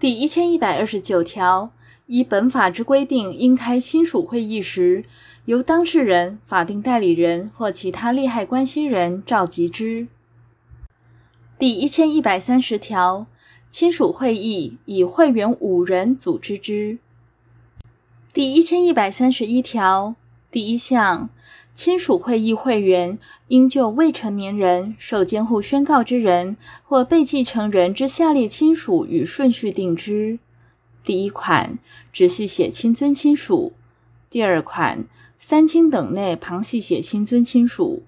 第一千一百二十九条，依本法之规定，应开亲属会议时，由当事人、法定代理人或其他利害关系人召集之。第一千一百三十条，亲属会议以会员五人组织之。第一千一百三十一条第一项。亲属会议会员应就未成年人、受监护宣告之人或被继承人之下列亲属与顺序定之：第一款，直系血亲尊亲属；第二款，三亲等内旁系血亲尊亲属；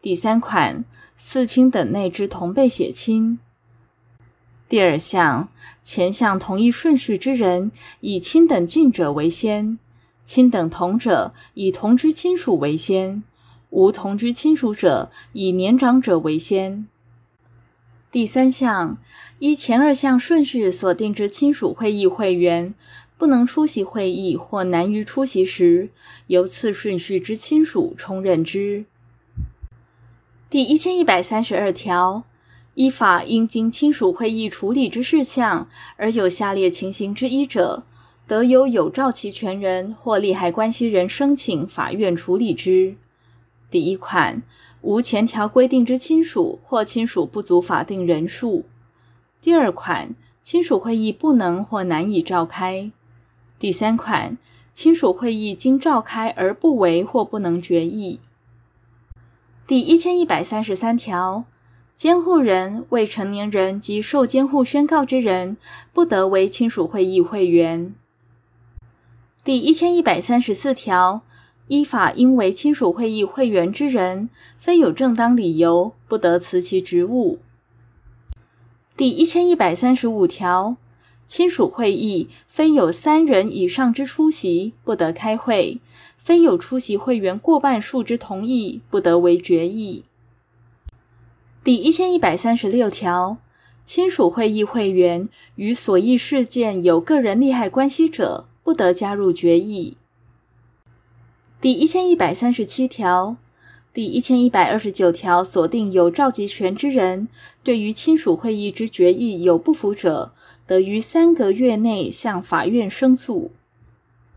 第三款，四亲等内之同辈血亲。第二项，前项同一顺序之人，以亲等近者为先。亲等同者，以同居亲属为先；无同居亲属者，以年长者为先。第三项，依前二项顺序所定之亲属会议会员，不能出席会议或难于出席时，由次顺序之亲属充任之。第一千一百三十二条，依法应经亲属会议处理之事项，而有下列情形之一者。得由有召期权人或利害关系人申请法院处理之。第一款，无前条规定之亲属或亲属不足法定人数。第二款，亲属会议不能或难以召开。第三款，亲属会议经召开而不为或不能决议。第一千一百三十三条，监护人、未成年人及受监护宣告之人，不得为亲属会议会员。第一千一百三十四条，依法应为亲属会议会员之人，非有正当理由，不得辞其职务。第一千一百三十五条，亲属会议非有三人以上之出席，不得开会；非有出席会员过半数之同意，不得为决议。第一千一百三十六条，亲属会议会员与所议事件有个人利害关系者，不得加入决议。第一千一百三十七条、第一千一百二十九条锁定有召集权之人，对于亲属会议之决议有不服者，得于三个月内向法院申诉。